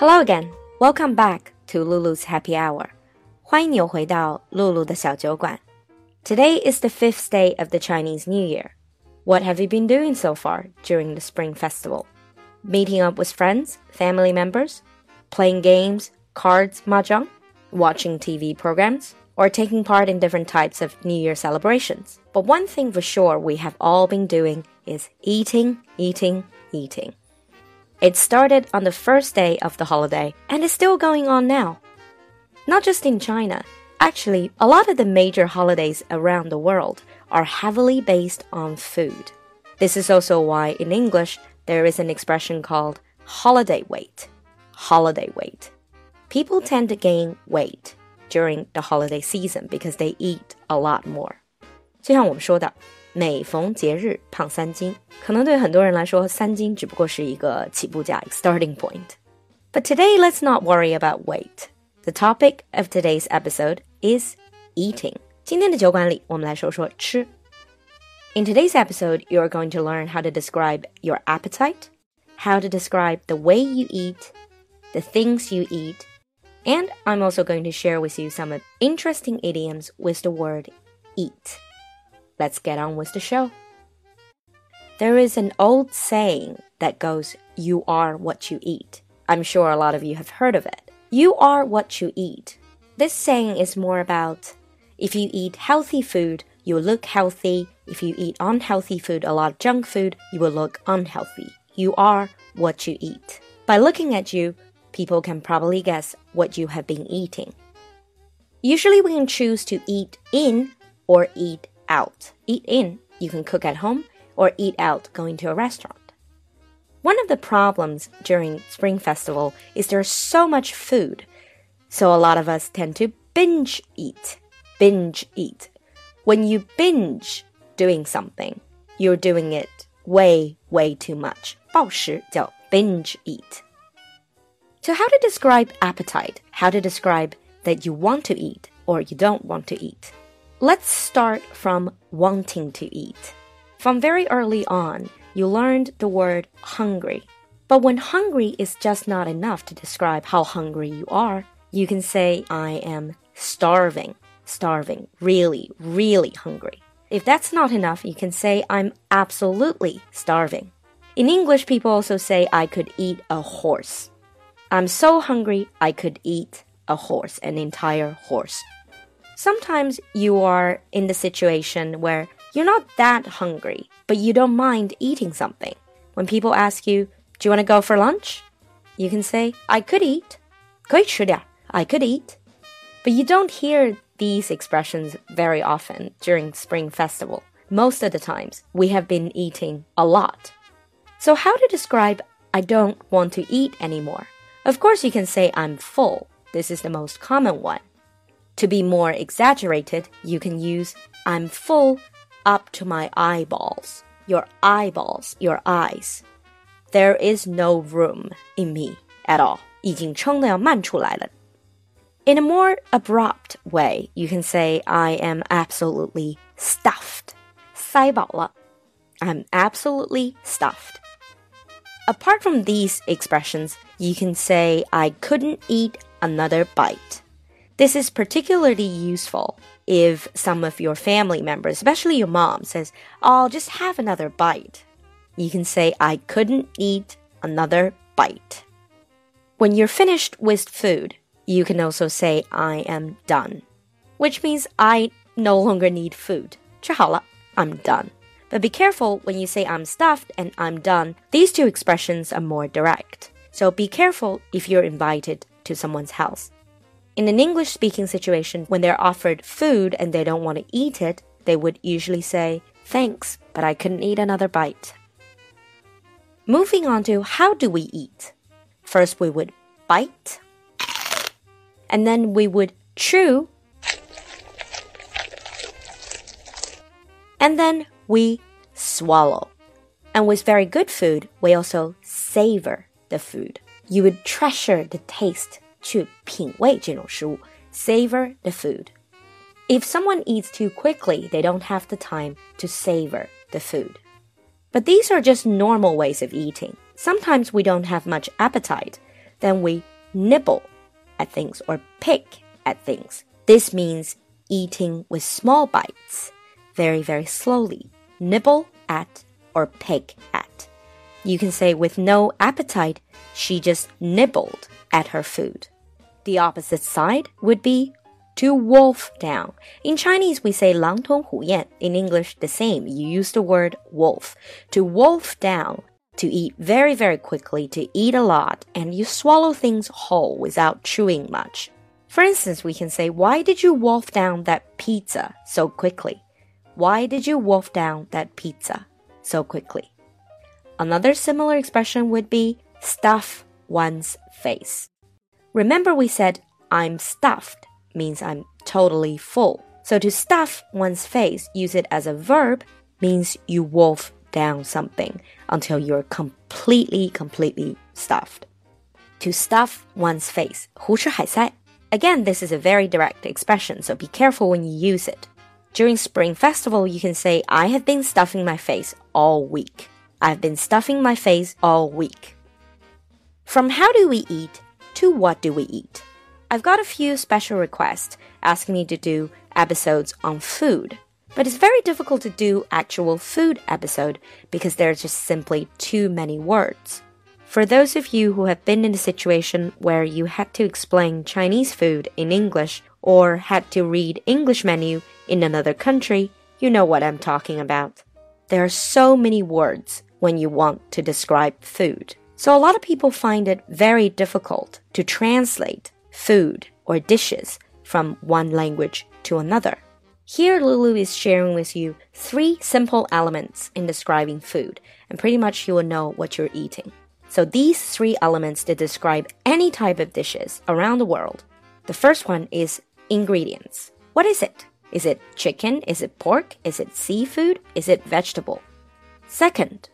Hello again. Welcome back to Lulu's Happy Hour. 欢迎你又回到露露的小酒馆. Today is the fifth day of the Chinese New Year. What have you been doing so far during the Spring Festival? Meeting up with friends, family members, playing games, cards, mahjong, watching TV programs, or taking part in different types of New Year celebrations. But one thing for sure we have all been doing is eating, eating, eating. It started on the first day of the holiday and is still going on now. Not just in China, actually, a lot of the major holidays around the world are heavily based on food. This is also why in English there is an expression called holiday weight. Holiday weight. People tend to gain weight during the holiday season because they eat a lot more. 就像我们说的， 每逢节日胖三斤，可能对很多人来说，三斤只不过是一个起步价 （starting point）。But today, let's not worry about weight. The topic of today's episode is eating. 今天的酒馆里，我们来说说吃。In today's episode, you are going to learn how to describe your appetite, how to describe the way you eat, the things you eat, and I'm also going to share with you some interesting idioms with the word eat. Let's get on with the show. There is an old saying that goes, You are what you eat. I'm sure a lot of you have heard of it. You are what you eat. This saying is more about if you eat healthy food, you will look healthy. If you eat unhealthy food, a lot of junk food, you will look unhealthy. You are what you eat. By looking at you, people can probably guess what you have been eating. Usually, we can choose to eat in or eat out. Eat in, you can cook at home, or eat out, going to a restaurant. One of the problems during Spring Festival is there's so much food, so a lot of us tend to binge eat. Binge eat. When you binge doing something, you're doing it way, way too much. 暴食叫 binge eat. So, how to describe appetite? How to describe that you want to eat or you don't want to eat? Let's start from wanting to eat. From very early on, you learned the word hungry. But when hungry is just not enough to describe how hungry you are, you can say, I am starving. Starving. Really, really hungry. If that's not enough, you can say, I'm absolutely starving. In English, people also say, I could eat a horse. I'm so hungry, I could eat a horse, an entire horse. Sometimes you are in the situation where you're not that hungry, but you don't mind eating something. When people ask you, Do you want to go for lunch? You can say, I could eat. 可以吃点, I could eat. But you don't hear these expressions very often during Spring Festival. Most of the times, we have been eating a lot. So, how to describe I don't want to eat anymore? Of course, you can say I'm full. This is the most common one. To be more exaggerated, you can use I'm full up to my eyeballs. Your eyeballs, your eyes. There is no room in me at all. 已经撑得要漫出来了. In a more abrupt way, you can say I am absolutely stuffed. 塞饱了. I'm absolutely stuffed. Apart from these expressions, you can say I couldn't eat another bite. This is particularly useful if some of your family members, especially your mom, says, Oh, just have another bite. You can say, I couldn't eat another bite. When you're finished with food, you can also say, I am done, which means I no longer need food. 吃好了, I'm done. But be careful when you say I'm stuffed and I'm done. These two expressions are more direct. So be careful if you're invited to someone's house. In an English speaking situation, when they're offered food and they don't want to eat it, they would usually say, Thanks, but I couldn't eat another bite. Moving on to how do we eat? First, we would bite, and then we would chew, and then we swallow. And with very good food, we also savor the food. You would treasure the taste 去品味这种食物，savor the food. If someone eats too quickly, they don't have the time to savor the food. But these are just normal ways of eating. Sometimes we don't have much appetite. Then we nibble at things or pick at things. This means eating with small bites, very, very slowly. Nibble at or pick at. You can say with no appetite, she just nibbled at her food. The opposite side would be to wolf down. In Chinese, we say 狼吞虎咽. In English, the same. You use the word wolf. To wolf down, to eat very, very quickly, to eat a lot, and you swallow things whole without chewing much. For instance, we can say, Why did you wolf down that pizza so quickly? Why did you wolf down that pizza so quickly? Another similar expression would be stuff one's face. Remember, we said, I'm stuffed means I'm totally full. So to stuff one's face, use it as a verb, means you wolf down something until you're completely, completely stuffed. To stuff one's face, 胡吃海塞. Again, this is a very direct expression, so be careful when you use it. During Spring Festival, you can say, I have been stuffing my face all week. I've been stuffing my face all week. From how do we eat to what do we eat? I've got a few special requests asking me to do episodes on food. But it's very difficult to do actual food episode because there are just simply too many words. For those of you who have been in a situation where you had to explain Chinese food in English or had to read English menu in another country, you know what I'm talking about. There are so many words when you want to describe food. So a lot of people find it very difficult to translate food, or dishes from one language to another. Here, Lulu is sharing with you three simple elements in describing food, and pretty much you will know what you're eating. So, these three elements to describe any type of dishes around the world. The first one is ingredients. What is it? Is it chicken? Is it pork? Is it seafood? Is it vegetable? Second,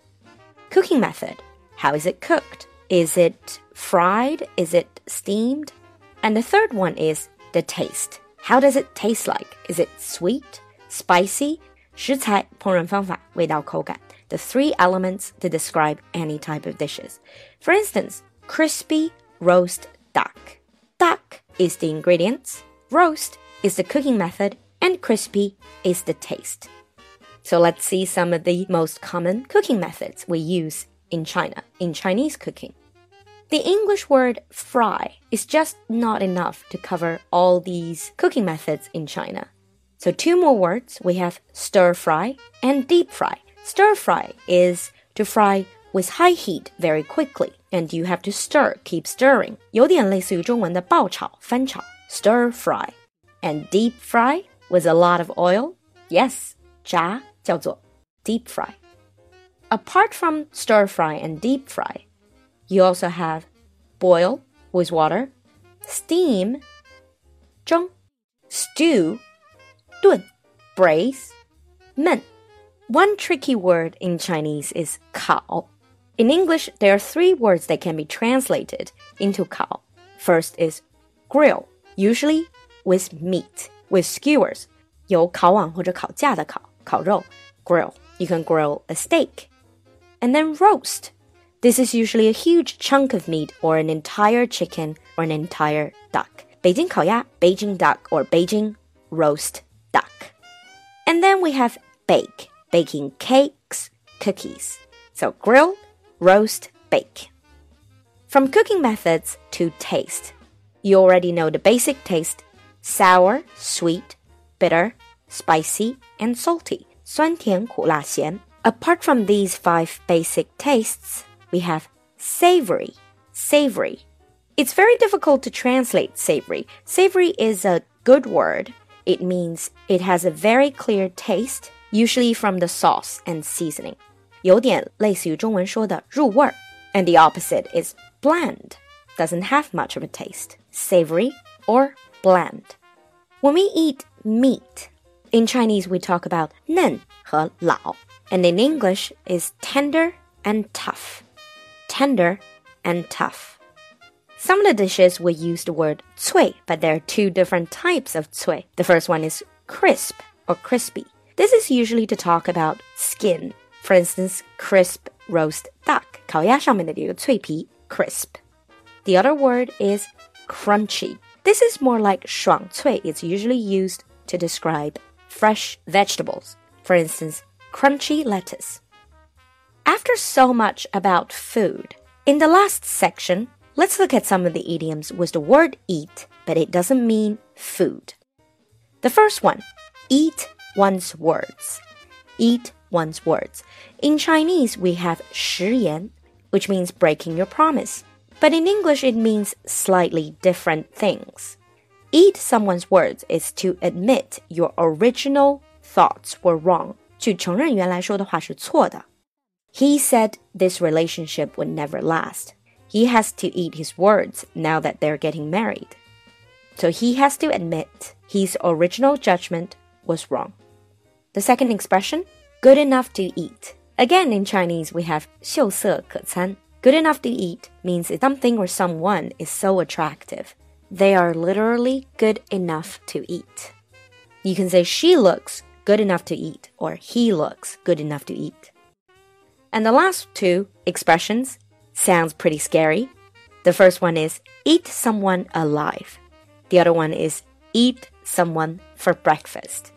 cooking method. How is it cooked? Is it fried? Is it steamed? And the third one is the taste. How does it taste like? Is it sweet, spicy? 食材、烹饪方法、味道、口感 the three elements to describe any type of dishes. For instance, crispy roast duck. Duck is the ingredients, roast is the cooking method, and crispy is the taste. So let's see some of the most common cooking methods we use in China, in Chinese cooking. The English word fry is just not enough to cover all these cooking methods in China. So, two more words we have stir fry and deep fry. Stir fry is to fry with high heat very quickly, and you have to stir, keep stirring. 有点类似于中文的爆炒、翻炒 stir fry. And deep fry with a lot of oil? Yes, 炸 叫做 deep fry. Apart from stir fry and deep fry, you also have boil with water, steam, 蒸, stew, 炖, braise, 焖. One tricky word in Chinese is 烤. In English, there are three words that can be translated into 烤. First is grill, usually with meat, with skewers. 有烤网或者烤架的烤, 烤肉, grill. You can grill a steak. And then roast, this is usually a huge chunk of meat or an entire chicken or an entire duck. Beijing 烤鸭, Beijing duck or Beijing roast duck. And then we have bake, baking cakes, cookies. So grill, roast, bake. From cooking methods to taste. You already know the basic taste sour, sweet, bitter, spicy, and salty. 酸甜苦辣咸. Apart from these five basic tastes, we have savory. Savory. It's very difficult to translate savory. Savory is a good word. It means it has a very clear taste, usually from the sauce and seasoning. 有点类似于中文说的入味儿. And the opposite is bland. Doesn't have much of a taste. Savory or bland. When we eat meat, in Chinese we talk about 嫩和老, and in English is tender and tough tender and tough. Some of the dishes will use the word cui, but there are two different types of cui. The first one is crisp or crispy. This is usually to talk about skin. For instance, crisp roast duck. 烤鸭上面的这个脆皮 crisp. The other word is crunchy. This is more like 爽脆. It's usually used to describe fresh vegetables. For instance, crunchy lettuce. After so much about food, in the last section, let's look at some of the idioms with the word eat, but it doesn't mean food. The first one, eat one's words. Eat one's words. In Chinese, we have 食言, which means breaking your promise. But in English, it means slightly different things. Eat someone's words is to admit your original thoughts were wrong. 去承认原来说的话是错的。He said this relationship would never last. He has to eat his words now that they're getting married. So he has to admit his original judgment was wrong. The second expression, good enough to eat. Again, in Chinese, we have 秀色可餐. Good enough to eat means something or someone is so attractive. they are literally good enough to eat. You can say she looks good enough to eat or he looks good enough to eat. And the last two expressions sounds pretty scary. The first one is eat someone alive. The other one is eat someone for breakfast.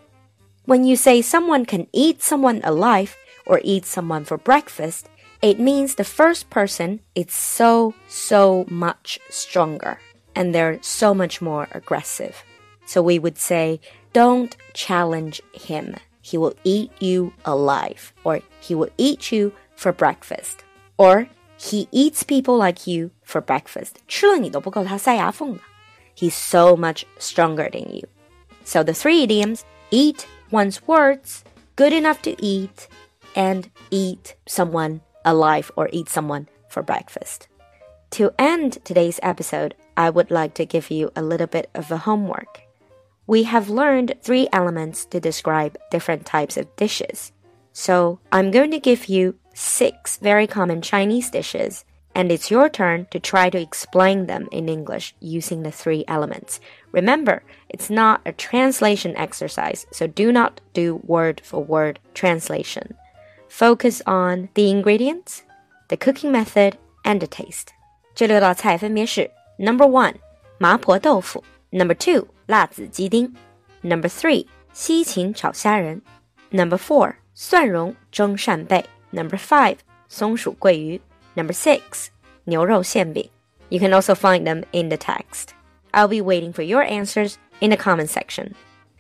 When you say someone can eat someone alive or eat someone for breakfast, it means the first person is so, so much stronger and they're so much more aggressive. So we would say, don't challenge him. He will eat you alive, or he will eat you for breakfast, or he eats people like you for breakfast. 吃了你都不够他塞牙缝的. He's so much stronger than you. So the three idioms eat one's words, good enough to eat, and eat someone alive or eat someone for breakfast. To end today's episode, I would like to give you a little bit of a homework. We have learned three elements to describe different types of dishes. So I'm going to give you six very common Chinese dishes, and it's your turn to try to explain them in English using the three elements. Remember, it's not a translation exercise, so do not do word for word translation. Focus on the ingredients, the cooking method, and the taste. 这六道菜分别是 Number one 麻婆豆腐，Number two 辣子鸡丁，Number three 西芹炒虾仁，Number four 蒜蓉蒸扇贝，Number five 松鼠桂鱼，Number six 牛肉馅饼。You can also find them in the text. I'll be waiting for your answers in the comment section.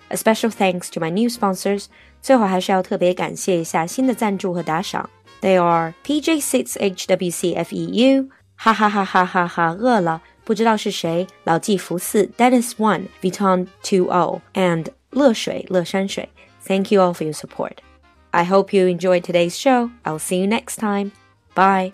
A special thanks to my new sponsors. 最后还是要特别感谢一下新的赞助和打赏。They are PJ6HWCFEU，哈哈哈哈哈哈，饿了， 不知道是谁，老骥伏枥，Dennis One，Vuitton Two O，and 乐水乐山水。Thank you all for your support. I hope you enjoyed today's show. I'll see you next time. Bye.